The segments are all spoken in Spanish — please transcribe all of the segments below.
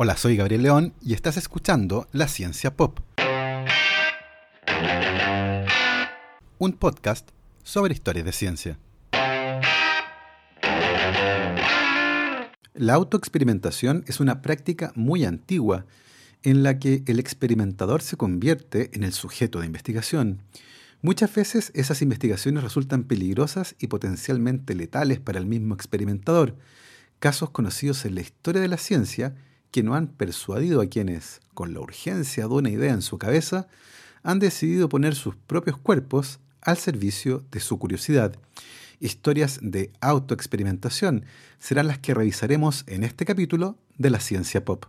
Hola, soy Gabriel León y estás escuchando La Ciencia Pop. Un podcast sobre historias de ciencia. La autoexperimentación es una práctica muy antigua en la que el experimentador se convierte en el sujeto de investigación. Muchas veces esas investigaciones resultan peligrosas y potencialmente letales para el mismo experimentador, casos conocidos en la historia de la ciencia que no han persuadido a quienes, con la urgencia de una idea en su cabeza, han decidido poner sus propios cuerpos al servicio de su curiosidad. Historias de autoexperimentación serán las que revisaremos en este capítulo de la ciencia pop.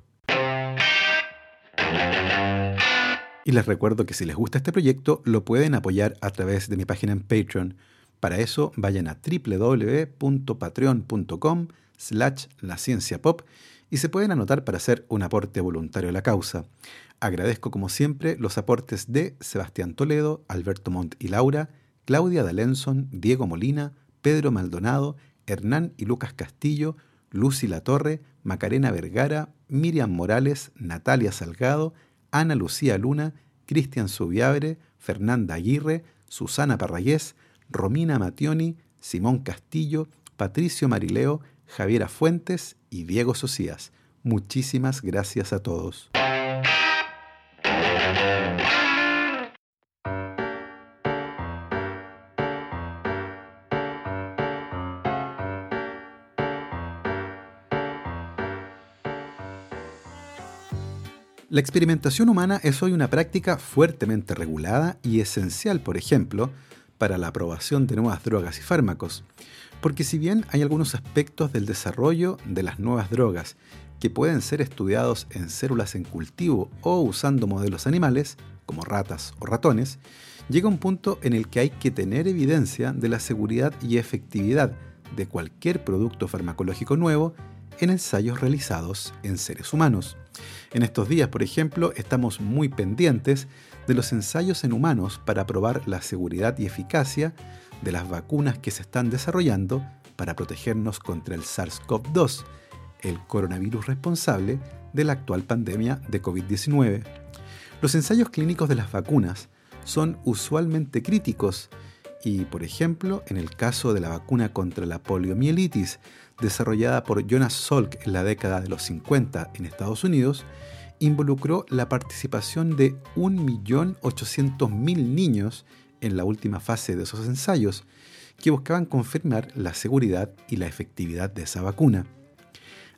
Y les recuerdo que si les gusta este proyecto lo pueden apoyar a través de mi página en Patreon. Para eso vayan a www.patreon.com slash la ciencia pop y se pueden anotar para hacer un aporte voluntario a la causa. Agradezco como siempre los aportes de Sebastián Toledo, Alberto Montt y Laura, Claudia D'Alenson, Diego Molina, Pedro Maldonado, Hernán y Lucas Castillo, Lucy Latorre, Macarena Vergara, Miriam Morales, Natalia Salgado, Ana Lucía Luna, Cristian Subiabre, Fernanda Aguirre, Susana Parrayés, Romina Mationi, Simón Castillo, Patricio Marileo, Javiera Fuentes y Diego Socias. Muchísimas gracias a todos. La experimentación humana es hoy una práctica fuertemente regulada y esencial, por ejemplo, para la aprobación de nuevas drogas y fármacos. Porque si bien hay algunos aspectos del desarrollo de las nuevas drogas que pueden ser estudiados en células en cultivo o usando modelos animales, como ratas o ratones, llega un punto en el que hay que tener evidencia de la seguridad y efectividad de cualquier producto farmacológico nuevo en ensayos realizados en seres humanos. En estos días, por ejemplo, estamos muy pendientes de los ensayos en humanos para probar la seguridad y eficacia de las vacunas que se están desarrollando para protegernos contra el SARS-CoV-2, el coronavirus responsable de la actual pandemia de COVID-19. Los ensayos clínicos de las vacunas son usualmente críticos y, por ejemplo, en el caso de la vacuna contra la poliomielitis, desarrollada por Jonas Salk en la década de los 50 en Estados Unidos, involucró la participación de 1.800.000 niños en la última fase de esos ensayos, que buscaban confirmar la seguridad y la efectividad de esa vacuna.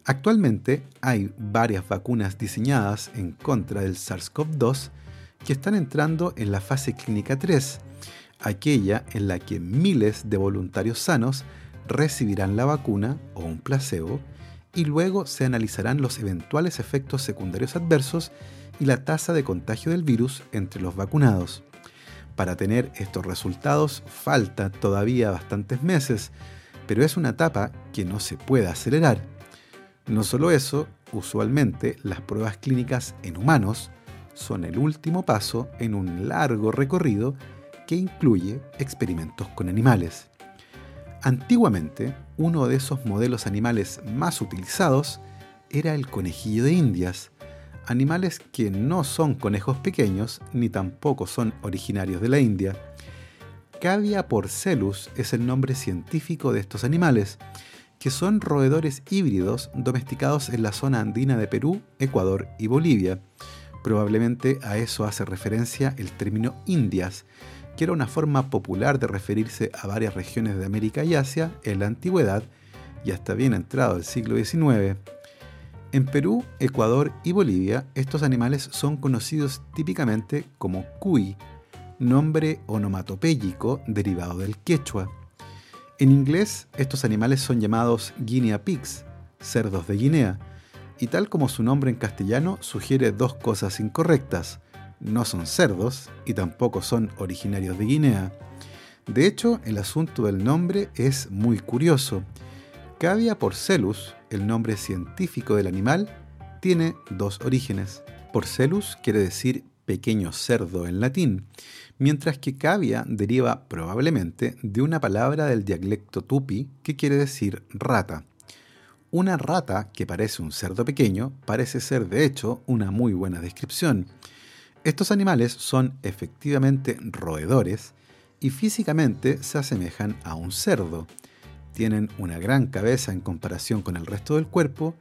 Actualmente hay varias vacunas diseñadas en contra del SARS-CoV-2 que están entrando en la fase clínica 3, aquella en la que miles de voluntarios sanos recibirán la vacuna o un placebo y luego se analizarán los eventuales efectos secundarios adversos y la tasa de contagio del virus entre los vacunados. Para tener estos resultados falta todavía bastantes meses, pero es una etapa que no se puede acelerar. No solo eso, usualmente las pruebas clínicas en humanos son el último paso en un largo recorrido que incluye experimentos con animales. Antiguamente, uno de esos modelos animales más utilizados era el conejillo de indias, animales que no son conejos pequeños ni tampoco son originarios de la India. Cavia porcelus es el nombre científico de estos animales, que son roedores híbridos domesticados en la zona andina de Perú, Ecuador y Bolivia. Probablemente a eso hace referencia el término indias, que era una forma popular de referirse a varias regiones de América y Asia en la antigüedad y hasta bien entrado el siglo XIX. En Perú, Ecuador y Bolivia, estos animales son conocidos típicamente como cuy, nombre onomatopéyico derivado del quechua. En inglés, estos animales son llamados guinea pigs, cerdos de Guinea, y tal como su nombre en castellano sugiere dos cosas incorrectas. No son cerdos y tampoco son originarios de Guinea. De hecho, el asunto del nombre es muy curioso. Cavia porcelus, el nombre científico del animal, tiene dos orígenes. Porcelus quiere decir pequeño cerdo en latín, mientras que cavia deriva probablemente de una palabra del dialecto tupi que quiere decir rata. Una rata que parece un cerdo pequeño parece ser de hecho una muy buena descripción. Estos animales son efectivamente roedores y físicamente se asemejan a un cerdo. Tienen una gran cabeza en comparación con el resto del cuerpo,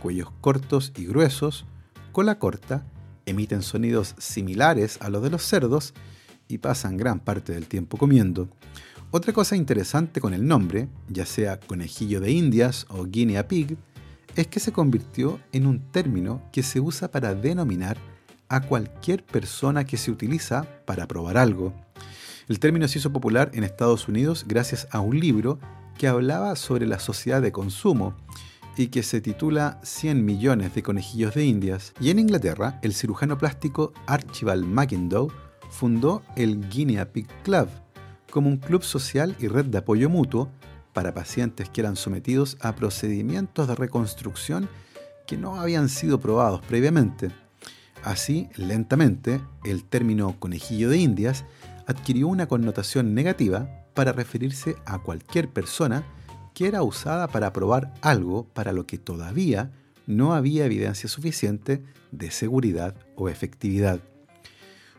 cuellos cortos y gruesos, cola corta, emiten sonidos similares a los de los cerdos y pasan gran parte del tiempo comiendo. Otra cosa interesante con el nombre, ya sea conejillo de indias o guinea pig, es que se convirtió en un término que se usa para denominar a cualquier persona que se utiliza para probar algo. El término se hizo popular en Estados Unidos gracias a un libro que hablaba sobre la sociedad de consumo y que se titula 100 millones de conejillos de indias. Y en Inglaterra, el cirujano plástico Archibald McIndoe fundó el Guinea Pig Club, como un club social y red de apoyo mutuo para pacientes que eran sometidos a procedimientos de reconstrucción que no habían sido probados previamente. Así, lentamente, el término conejillo de indias adquirió una connotación negativa para referirse a cualquier persona que era usada para probar algo para lo que todavía no había evidencia suficiente de seguridad o efectividad.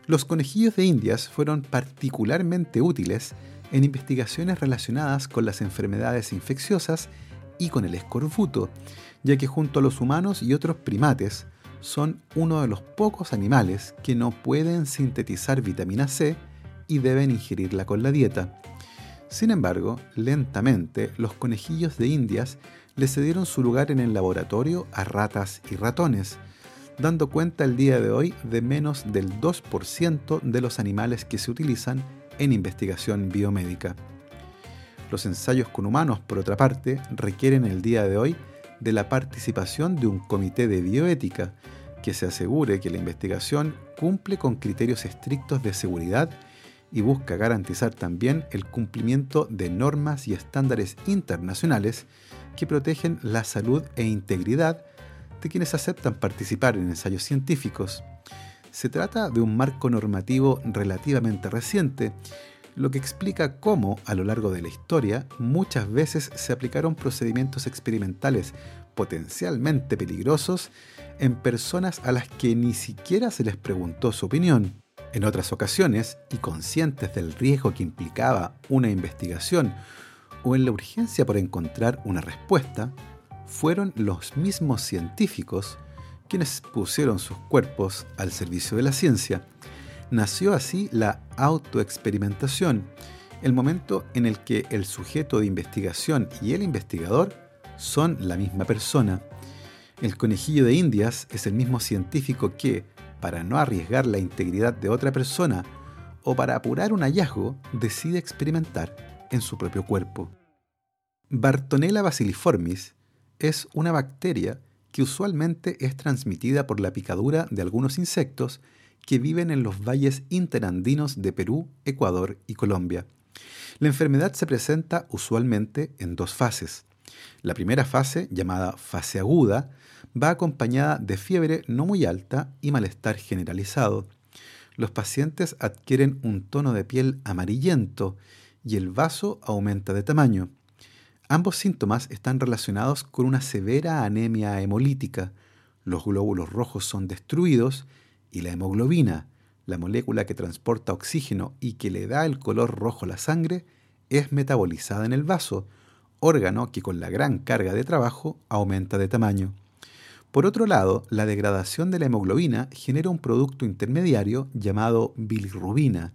Los conejillos de indias fueron particularmente útiles en investigaciones relacionadas con las enfermedades infecciosas y con el escorbuto, ya que junto a los humanos y otros primates son uno de los pocos animales que no pueden sintetizar vitamina C y deben ingerirla con la dieta. Sin embargo, lentamente los conejillos de indias le cedieron su lugar en el laboratorio a ratas y ratones, dando cuenta el día de hoy de menos del 2% de los animales que se utilizan en investigación biomédica. Los ensayos con humanos, por otra parte, requieren el día de hoy de la participación de un comité de bioética que se asegure que la investigación cumple con criterios estrictos de seguridad y busca garantizar también el cumplimiento de normas y estándares internacionales que protegen la salud e integridad de quienes aceptan participar en ensayos científicos. Se trata de un marco normativo relativamente reciente, lo que explica cómo, a lo largo de la historia, muchas veces se aplicaron procedimientos experimentales potencialmente peligrosos en personas a las que ni siquiera se les preguntó su opinión. En otras ocasiones, y conscientes del riesgo que implicaba una investigación o en la urgencia por encontrar una respuesta, fueron los mismos científicos quienes pusieron sus cuerpos al servicio de la ciencia. Nació así la autoexperimentación, el momento en el que el sujeto de investigación y el investigador son la misma persona. El conejillo de Indias es el mismo científico que, para no arriesgar la integridad de otra persona o para apurar un hallazgo, decide experimentar en su propio cuerpo. Bartonella basiliformis es una bacteria que usualmente es transmitida por la picadura de algunos insectos que viven en los valles interandinos de Perú, Ecuador y Colombia. La enfermedad se presenta usualmente en dos fases. La primera fase, llamada fase aguda, va acompañada de fiebre no muy alta y malestar generalizado. Los pacientes adquieren un tono de piel amarillento y el vaso aumenta de tamaño. Ambos síntomas están relacionados con una severa anemia hemolítica. Los glóbulos rojos son destruidos y la hemoglobina, la molécula que transporta oxígeno y que le da el color rojo a la sangre, es metabolizada en el vaso, órgano que con la gran carga de trabajo aumenta de tamaño. Por otro lado, la degradación de la hemoglobina genera un producto intermediario llamado bilirrubina.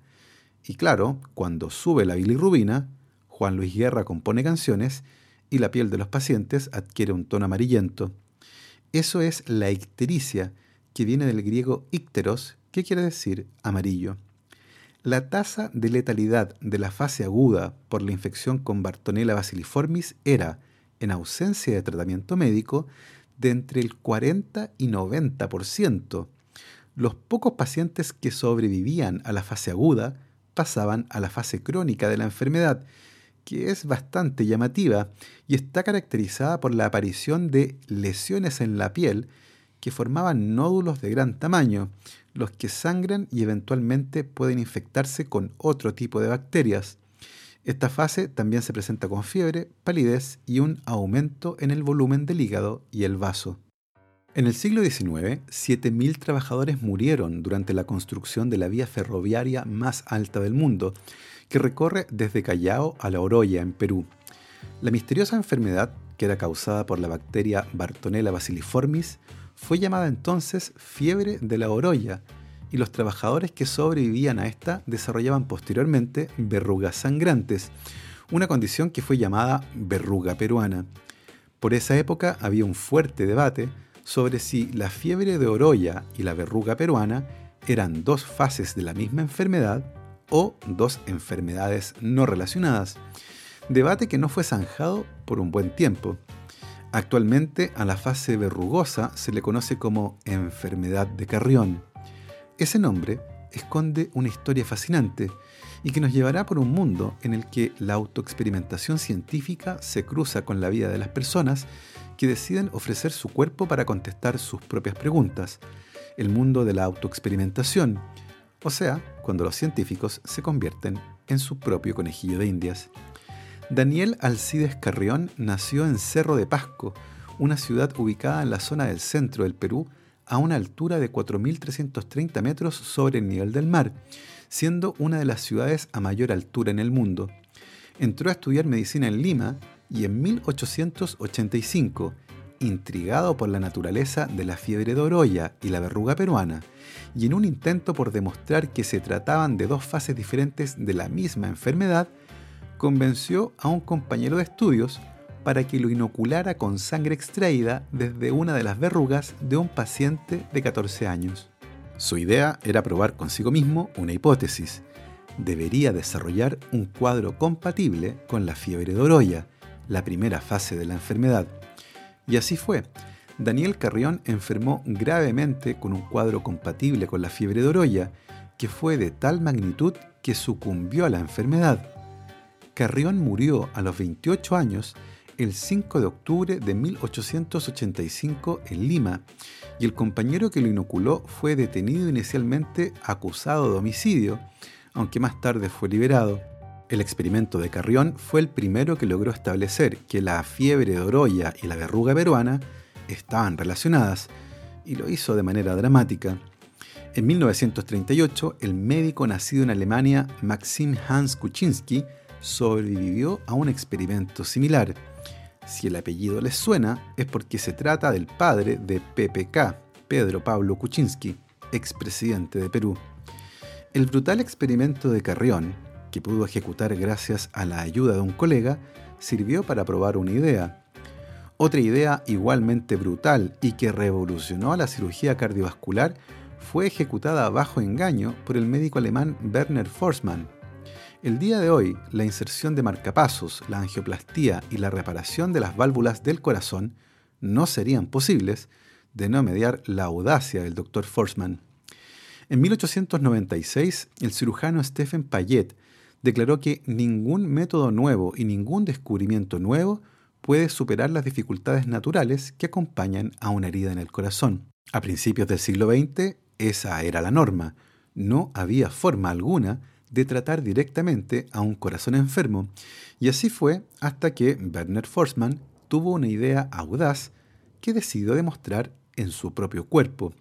Y claro, cuando sube la bilirrubina, Juan Luis Guerra compone canciones y la piel de los pacientes adquiere un tono amarillento. Eso es la ictericia, que viene del griego icteros, que quiere decir amarillo. La tasa de letalidad de la fase aguda por la infección con Bartonella basiliformis era, en ausencia de tratamiento médico, de entre el 40 y 90%. Los pocos pacientes que sobrevivían a la fase aguda pasaban a la fase crónica de la enfermedad que es bastante llamativa y está caracterizada por la aparición de lesiones en la piel que formaban nódulos de gran tamaño, los que sangran y eventualmente pueden infectarse con otro tipo de bacterias. Esta fase también se presenta con fiebre, palidez y un aumento en el volumen del hígado y el vaso. En el siglo XIX, 7.000 trabajadores murieron durante la construcción de la vía ferroviaria más alta del mundo, que recorre desde Callao a La Oroya, en Perú. La misteriosa enfermedad, que era causada por la bacteria Bartonella bacilliformis, fue llamada entonces fiebre de la Oroya, y los trabajadores que sobrevivían a esta desarrollaban posteriormente verrugas sangrantes, una condición que fue llamada verruga peruana. Por esa época había un fuerte debate sobre si la fiebre de Oroya y la verruga peruana eran dos fases de la misma enfermedad o dos enfermedades no relacionadas, debate que no fue zanjado por un buen tiempo. Actualmente a la fase verrugosa se le conoce como enfermedad de Carrión. Ese nombre esconde una historia fascinante y que nos llevará por un mundo en el que la autoexperimentación científica se cruza con la vida de las personas que deciden ofrecer su cuerpo para contestar sus propias preguntas, el mundo de la autoexperimentación, o sea, cuando los científicos se convierten en su propio conejillo de indias. Daniel Alcides Carrión nació en Cerro de Pasco, una ciudad ubicada en la zona del centro del Perú, a una altura de 4.330 metros sobre el nivel del mar, siendo una de las ciudades a mayor altura en el mundo. Entró a estudiar medicina en Lima y en 1885, intrigado por la naturaleza de la fiebre de Oroya y la verruga peruana, y en un intento por demostrar que se trataban de dos fases diferentes de la misma enfermedad, convenció a un compañero de estudios para que lo inoculara con sangre extraída desde una de las verrugas de un paciente de 14 años. Su idea era probar consigo mismo una hipótesis. Debería desarrollar un cuadro compatible con la fiebre de Oroya, la primera fase de la enfermedad. Y así fue. Daniel Carrión enfermó gravemente con un cuadro compatible con la fiebre de Oroya, que fue de tal magnitud que sucumbió a la enfermedad. Carrión murió a los 28 años el 5 de octubre de 1885 en Lima y el compañero que lo inoculó fue detenido inicialmente acusado de homicidio, aunque más tarde fue liberado. El experimento de Carrión fue el primero que logró establecer que la fiebre de Oroya y la verruga peruana estaban relacionadas, y lo hizo de manera dramática. En 1938, el médico nacido en Alemania, Maxim Hans Kuczynski, sobrevivió a un experimento similar. Si el apellido les suena, es porque se trata del padre de PPK, Pedro Pablo Kuczynski, expresidente de Perú. El brutal experimento de Carrión que pudo ejecutar gracias a la ayuda de un colega, sirvió para probar una idea. Otra idea igualmente brutal y que revolucionó a la cirugía cardiovascular fue ejecutada bajo engaño por el médico alemán Werner Forsman. El día de hoy, la inserción de marcapasos, la angioplastía y la reparación de las válvulas del corazón no serían posibles de no mediar la audacia del Dr. Forsman. En 1896, el cirujano Stephen Payet declaró que ningún método nuevo y ningún descubrimiento nuevo puede superar las dificultades naturales que acompañan a una herida en el corazón. A principios del siglo XX, esa era la norma. No había forma alguna de tratar directamente a un corazón enfermo, y así fue hasta que Werner Forsman tuvo una idea audaz que decidió demostrar en su propio cuerpo.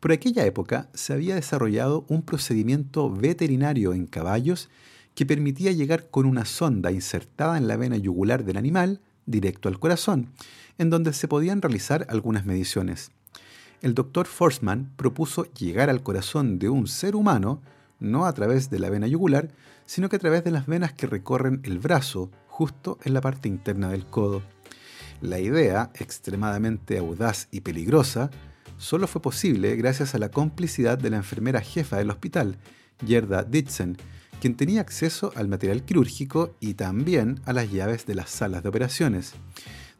Por aquella época se había desarrollado un procedimiento veterinario en caballos que permitía llegar con una sonda insertada en la vena yugular del animal directo al corazón, en donde se podían realizar algunas mediciones. El doctor Forsman propuso llegar al corazón de un ser humano no a través de la vena yugular, sino que a través de las venas que recorren el brazo, justo en la parte interna del codo. La idea, extremadamente audaz y peligrosa, solo fue posible gracias a la complicidad de la enfermera jefa del hospital, Gerda Ditzen, quien tenía acceso al material quirúrgico y también a las llaves de las salas de operaciones.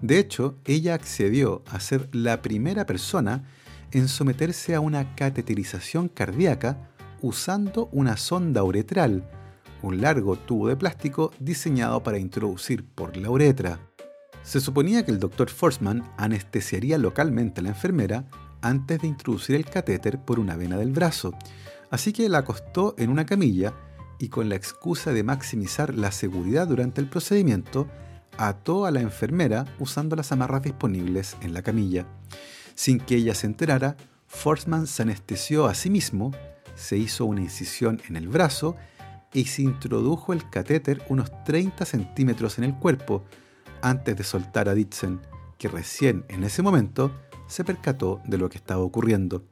De hecho, ella accedió a ser la primera persona en someterse a una cateterización cardíaca usando una sonda uretral, un largo tubo de plástico diseñado para introducir por la uretra. Se suponía que el doctor Forsman anestesiaría localmente a la enfermera antes de introducir el catéter por una vena del brazo, así que la acostó en una camilla y con la excusa de maximizar la seguridad durante el procedimiento, ató a la enfermera usando las amarras disponibles en la camilla. Sin que ella se enterara, Forsman se anestesió a sí mismo, se hizo una incisión en el brazo y se introdujo el catéter unos 30 centímetros en el cuerpo antes de soltar a Ditzen, que recién en ese momento se percató de lo que estaba ocurriendo.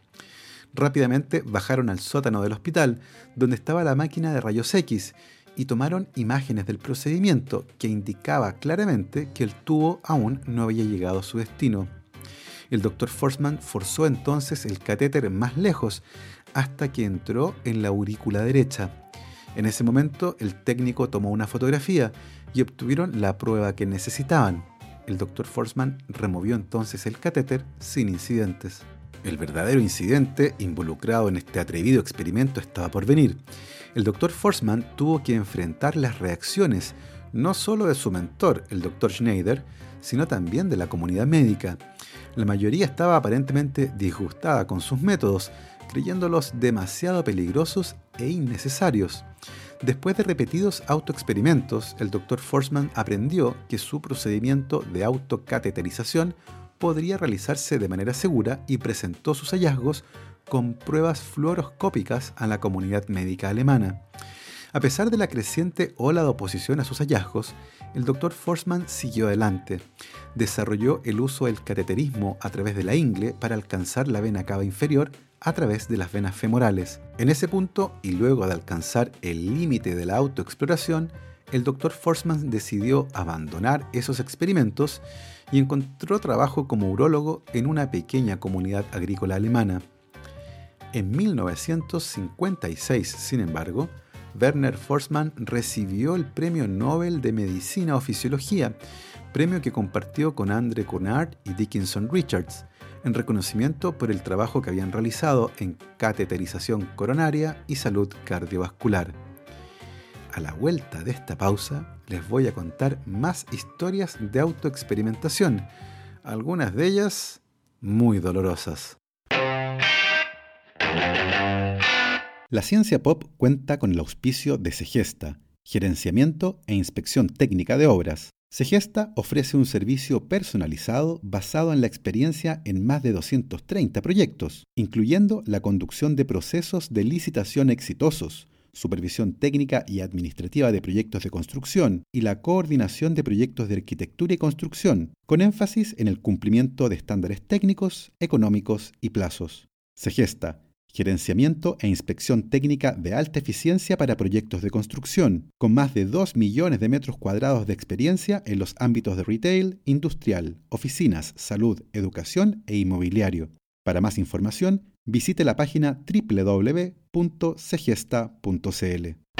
Rápidamente bajaron al sótano del hospital, donde estaba la máquina de rayos X, y tomaron imágenes del procedimiento que indicaba claramente que el tubo aún no había llegado a su destino. El doctor Forsman forzó entonces el catéter más lejos hasta que entró en la aurícula derecha. En ese momento el técnico tomó una fotografía y obtuvieron la prueba que necesitaban. El doctor Forsman removió entonces el catéter sin incidentes. El verdadero incidente involucrado en este atrevido experimento estaba por venir. El doctor Forsman tuvo que enfrentar las reacciones no solo de su mentor, el doctor Schneider, sino también de la comunidad médica. La mayoría estaba aparentemente disgustada con sus métodos, creyéndolos demasiado peligrosos e innecesarios. Después de repetidos autoexperimentos, el Dr. Forsman aprendió que su procedimiento de autocateterización podría realizarse de manera segura y presentó sus hallazgos con pruebas fluoroscópicas a la comunidad médica alemana. A pesar de la creciente ola de oposición a sus hallazgos, el Dr. Forsman siguió adelante. Desarrolló el uso del cateterismo a través de la ingle para alcanzar la vena cava inferior a través de las venas femorales. En ese punto, y luego de alcanzar el límite de la autoexploración, el Dr. Forsman decidió abandonar esos experimentos y encontró trabajo como urólogo en una pequeña comunidad agrícola alemana. En 1956, sin embargo, Werner Forsman recibió el Premio Nobel de Medicina o Fisiología, premio que compartió con Andre Cunard y Dickinson Richards, en reconocimiento por el trabajo que habían realizado en cateterización coronaria y salud cardiovascular. A la vuelta de esta pausa les voy a contar más historias de autoexperimentación, algunas de ellas muy dolorosas. La ciencia pop cuenta con el auspicio de Segesta, gerenciamiento e inspección técnica de obras, Segesta ofrece un servicio personalizado basado en la experiencia en más de 230 proyectos, incluyendo la conducción de procesos de licitación exitosos, supervisión técnica y administrativa de proyectos de construcción y la coordinación de proyectos de arquitectura y construcción, con énfasis en el cumplimiento de estándares técnicos, económicos y plazos. Segesta gerenciamiento e inspección técnica de alta eficiencia para proyectos de construcción, con más de 2 millones de metros cuadrados de experiencia en los ámbitos de retail, industrial, oficinas, salud, educación e inmobiliario. Para más información, visite la página www.segesta.cl.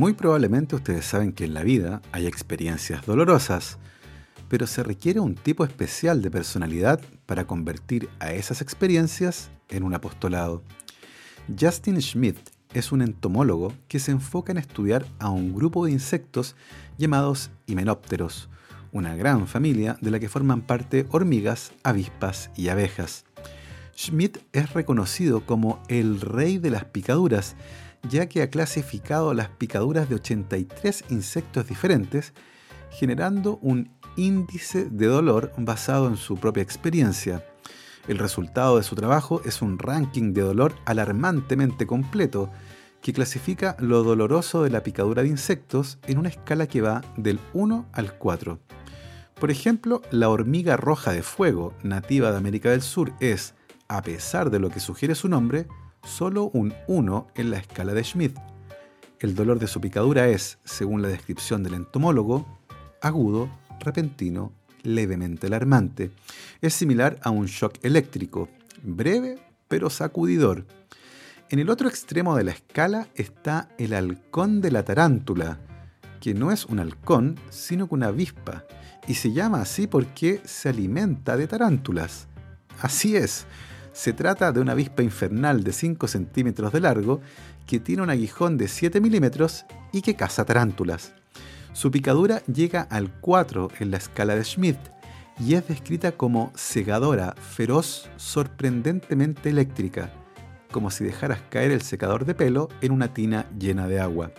Muy probablemente ustedes saben que en la vida hay experiencias dolorosas, pero se requiere un tipo especial de personalidad para convertir a esas experiencias en un apostolado. Justin Schmidt es un entomólogo que se enfoca en estudiar a un grupo de insectos llamados himenópteros, una gran familia de la que forman parte hormigas, avispas y abejas. Schmidt es reconocido como el rey de las picaduras ya que ha clasificado las picaduras de 83 insectos diferentes, generando un índice de dolor basado en su propia experiencia. El resultado de su trabajo es un ranking de dolor alarmantemente completo, que clasifica lo doloroso de la picadura de insectos en una escala que va del 1 al 4. Por ejemplo, la hormiga roja de fuego, nativa de América del Sur, es, a pesar de lo que sugiere su nombre, solo un 1 en la escala de Schmidt. El dolor de su picadura es, según la descripción del entomólogo, agudo, repentino, levemente alarmante. Es similar a un shock eléctrico, breve pero sacudidor. En el otro extremo de la escala está el halcón de la tarántula, que no es un halcón, sino que una avispa, y se llama así porque se alimenta de tarántulas. Así es, Se trata de una avispa infernal de 5 centímetros de largo que tiene un aguijón de 7 milímetros y que caza tarántulas. Su picadura llega al 4 en la escala de Schmidt y es descrita como segadora, feroz, sorprendentemente eléctrica, como si dejaras caer el secador de pelo en una tina llena de agua.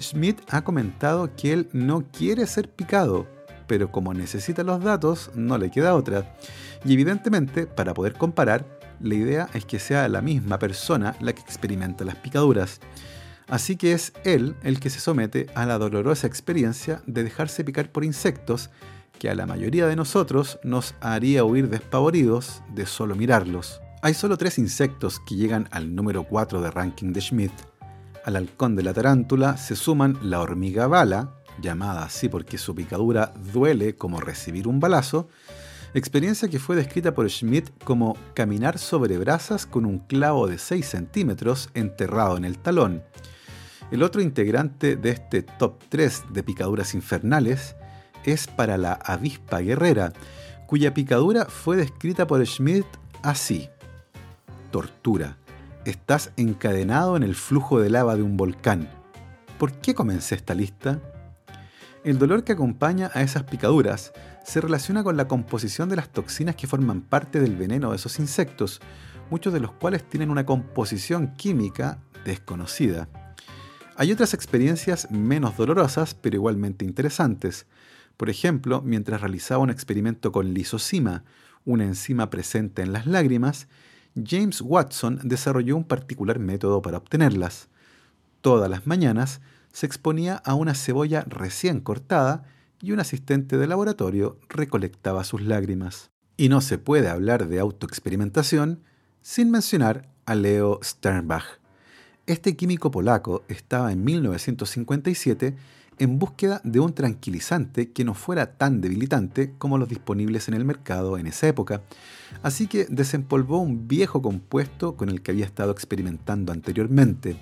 Schmidt ha comentado que él no quiere ser picado, pero como necesita los datos, no le queda otra. Y evidentemente, para poder comparar, la idea es que sea la misma persona la que experimenta las picaduras. Así que es él el que se somete a la dolorosa experiencia de dejarse picar por insectos que a la mayoría de nosotros nos haría huir despavoridos de solo mirarlos. Hay solo tres insectos que llegan al número 4 de ranking de Schmidt. Al halcón de la tarántula se suman la hormiga bala, llamada así porque su picadura duele como recibir un balazo, experiencia que fue descrita por Schmidt como caminar sobre brasas con un clavo de 6 centímetros enterrado en el talón. El otro integrante de este top 3 de picaduras infernales es para la avispa guerrera, cuya picadura fue descrita por Schmidt así. Tortura. Estás encadenado en el flujo de lava de un volcán. ¿Por qué comencé esta lista? El dolor que acompaña a esas picaduras se relaciona con la composición de las toxinas que forman parte del veneno de esos insectos, muchos de los cuales tienen una composición química desconocida. Hay otras experiencias menos dolorosas, pero igualmente interesantes. Por ejemplo, mientras realizaba un experimento con lisocima, una enzima presente en las lágrimas, James Watson desarrolló un particular método para obtenerlas. Todas las mañanas se exponía a una cebolla recién cortada y un asistente de laboratorio recolectaba sus lágrimas. Y no se puede hablar de autoexperimentación sin mencionar a Leo Sternbach. Este químico polaco estaba en 1957 en búsqueda de un tranquilizante que no fuera tan debilitante como los disponibles en el mercado en esa época, así que desempolvó un viejo compuesto con el que había estado experimentando anteriormente,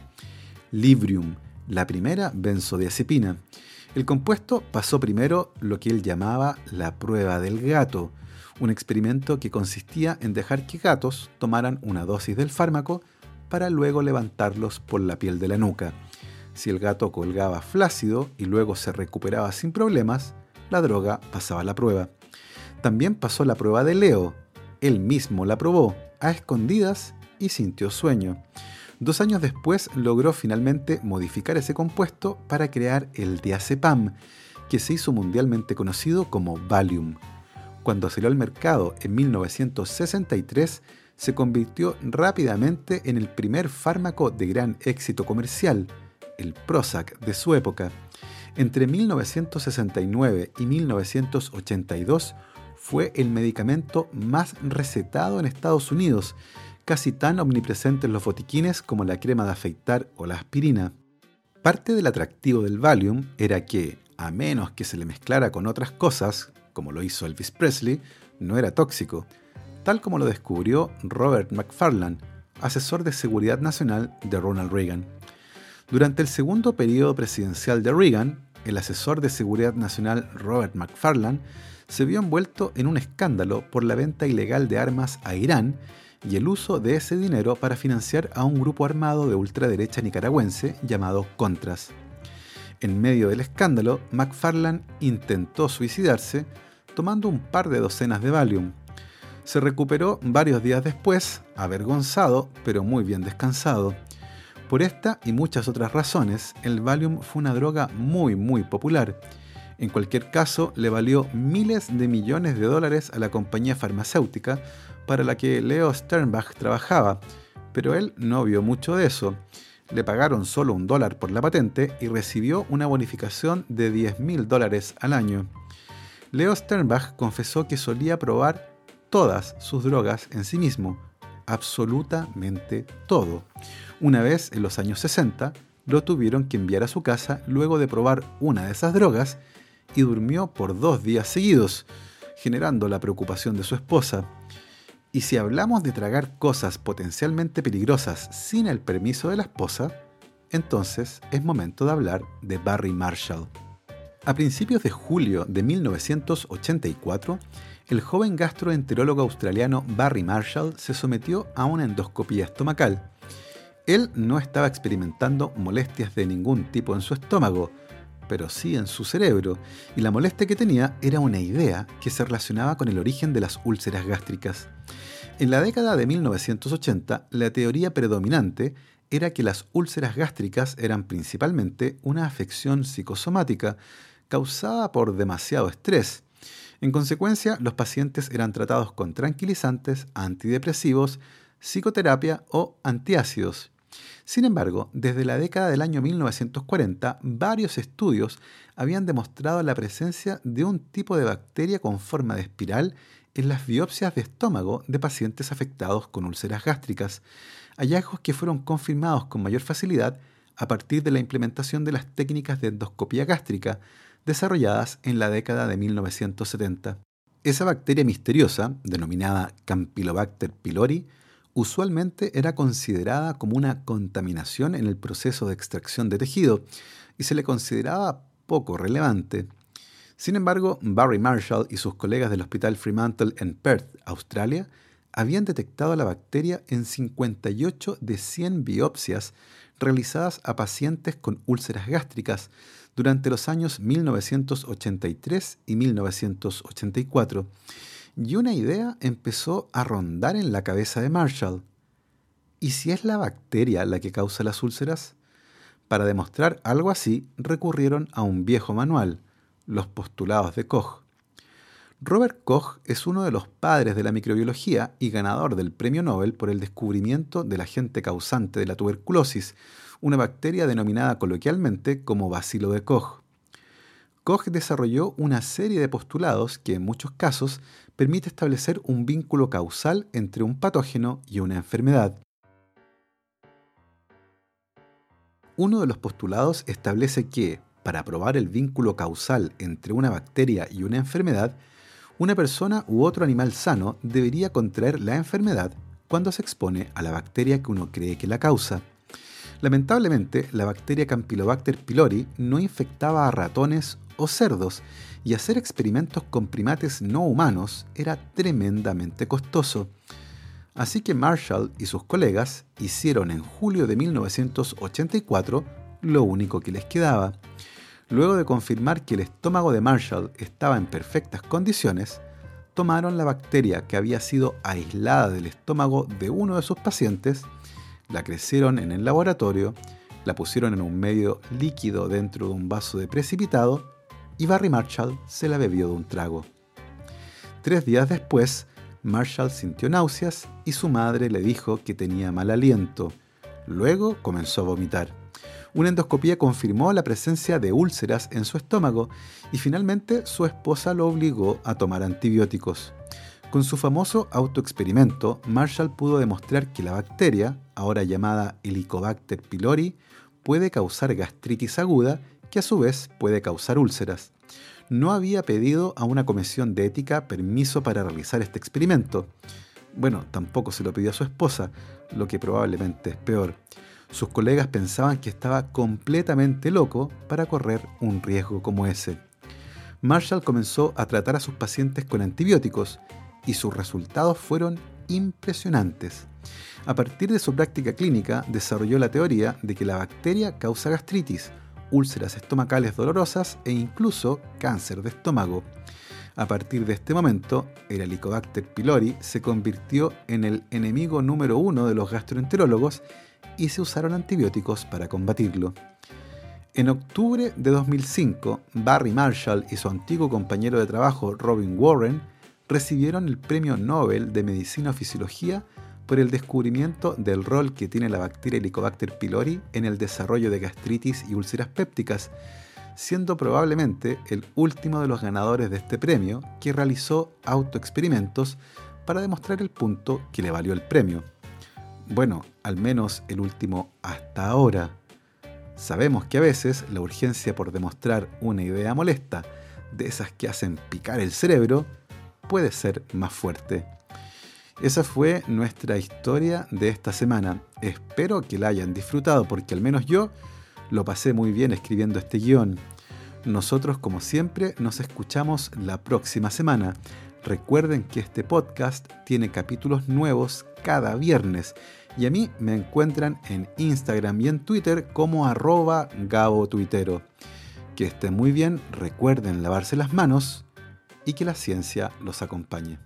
Librium, la primera benzodiazepina. El compuesto pasó primero lo que él llamaba la prueba del gato, un experimento que consistía en dejar que gatos tomaran una dosis del fármaco para luego levantarlos por la piel de la nuca. Si el gato colgaba flácido y luego se recuperaba sin problemas, la droga pasaba la prueba. También pasó la prueba de Leo. Él mismo la probó, a escondidas, y sintió sueño. Dos años después logró finalmente modificar ese compuesto para crear el diazepam, que se hizo mundialmente conocido como Valium. Cuando salió al mercado en 1963, se convirtió rápidamente en el primer fármaco de gran éxito comercial, el Prozac de su época. Entre 1969 y 1982 fue el medicamento más recetado en Estados Unidos casi tan omnipresente en los botiquines como la crema de afeitar o la aspirina. Parte del atractivo del Valium era que, a menos que se le mezclara con otras cosas, como lo hizo Elvis Presley, no era tóxico, tal como lo descubrió Robert McFarland, asesor de seguridad nacional de Ronald Reagan. Durante el segundo periodo presidencial de Reagan, el asesor de seguridad nacional Robert McFarland se vio envuelto en un escándalo por la venta ilegal de armas a Irán y el uso de ese dinero para financiar a un grupo armado de ultraderecha nicaragüense llamado Contras. En medio del escándalo, McFarland intentó suicidarse tomando un par de docenas de Valium. Se recuperó varios días después, avergonzado, pero muy bien descansado. Por esta y muchas otras razones, el Valium fue una droga muy muy popular. En cualquier caso, le valió miles de millones de dólares a la compañía farmacéutica para la que Leo Sternbach trabajaba, pero él no vio mucho de eso. Le pagaron solo un dólar por la patente y recibió una bonificación de 10 mil dólares al año. Leo Sternbach confesó que solía probar todas sus drogas en sí mismo, absolutamente todo. Una vez, en los años 60, lo tuvieron que enviar a su casa luego de probar una de esas drogas y durmió por dos días seguidos, generando la preocupación de su esposa. Y si hablamos de tragar cosas potencialmente peligrosas sin el permiso de la esposa, entonces es momento de hablar de Barry Marshall. A principios de julio de 1984, el joven gastroenterólogo australiano Barry Marshall se sometió a una endoscopía estomacal. Él no estaba experimentando molestias de ningún tipo en su estómago, pero sí en su cerebro, y la molestia que tenía era una idea que se relacionaba con el origen de las úlceras gástricas. En la década de 1980, la teoría predominante era que las úlceras gástricas eran principalmente una afección psicosomática causada por demasiado estrés, en consecuencia, los pacientes eran tratados con tranquilizantes, antidepresivos, psicoterapia o antiácidos. Sin embargo, desde la década del año 1940, varios estudios habían demostrado la presencia de un tipo de bacteria con forma de espiral en las biopsias de estómago de pacientes afectados con úlceras gástricas, hallazgos que fueron confirmados con mayor facilidad a partir de la implementación de las técnicas de endoscopía gástrica, desarrolladas en la década de 1970. Esa bacteria misteriosa, denominada Campylobacter pylori, usualmente era considerada como una contaminación en el proceso de extracción de tejido y se le consideraba poco relevante. Sin embargo, Barry Marshall y sus colegas del Hospital Fremantle en Perth, Australia, habían detectado la bacteria en 58 de 100 biopsias realizadas a pacientes con úlceras gástricas durante los años 1983 y 1984, y una idea empezó a rondar en la cabeza de Marshall. ¿Y si es la bacteria la que causa las úlceras? Para demostrar algo así, recurrieron a un viejo manual, los postulados de Koch. Robert Koch es uno de los padres de la microbiología y ganador del Premio Nobel por el descubrimiento del agente causante de la tuberculosis, una bacteria denominada coloquialmente como bacilo de Koch. Koch desarrolló una serie de postulados que en muchos casos permite establecer un vínculo causal entre un patógeno y una enfermedad. Uno de los postulados establece que, para probar el vínculo causal entre una bacteria y una enfermedad, una persona u otro animal sano debería contraer la enfermedad cuando se expone a la bacteria que uno cree que la causa. Lamentablemente, la bacteria Campylobacter pylori no infectaba a ratones o cerdos, y hacer experimentos con primates no humanos era tremendamente costoso. Así que Marshall y sus colegas hicieron en julio de 1984 lo único que les quedaba. Luego de confirmar que el estómago de Marshall estaba en perfectas condiciones, tomaron la bacteria que había sido aislada del estómago de uno de sus pacientes la crecieron en el laboratorio, la pusieron en un medio líquido dentro de un vaso de precipitado y Barry Marshall se la bebió de un trago. Tres días después, Marshall sintió náuseas y su madre le dijo que tenía mal aliento. Luego comenzó a vomitar. Una endoscopía confirmó la presencia de úlceras en su estómago y finalmente su esposa lo obligó a tomar antibióticos. Con su famoso autoexperimento, Marshall pudo demostrar que la bacteria, ahora llamada Helicobacter pylori, puede causar gastritis aguda que a su vez puede causar úlceras. No había pedido a una comisión de ética permiso para realizar este experimento. Bueno, tampoco se lo pidió a su esposa, lo que probablemente es peor. Sus colegas pensaban que estaba completamente loco para correr un riesgo como ese. Marshall comenzó a tratar a sus pacientes con antibióticos y sus resultados fueron impresionantes. A partir de su práctica clínica, desarrolló la teoría de que la bacteria causa gastritis, úlceras estomacales dolorosas e incluso cáncer de estómago. A partir de este momento, el Helicobacter pylori se convirtió en el enemigo número uno de los gastroenterólogos y se usaron antibióticos para combatirlo. En octubre de 2005, Barry Marshall y su antiguo compañero de trabajo Robin Warren recibieron el Premio Nobel de Medicina o Fisiología por el descubrimiento del rol que tiene la bacteria Helicobacter pylori en el desarrollo de gastritis y úlceras pépticas, siendo probablemente el último de los ganadores de este premio que realizó autoexperimentos para demostrar el punto que le valió el premio. Bueno, al menos el último hasta ahora. Sabemos que a veces la urgencia por demostrar una idea molesta, de esas que hacen picar el cerebro, puede ser más fuerte. Esa fue nuestra historia de esta semana. Espero que la hayan disfrutado porque al menos yo lo pasé muy bien escribiendo este guion. Nosotros, como siempre, nos escuchamos la próxima semana. Recuerden que este podcast tiene capítulos nuevos cada viernes y a mí me encuentran en Instagram y en Twitter como arroba Gabo. Que estén muy bien, recuerden lavarse las manos y que la ciencia los acompañe.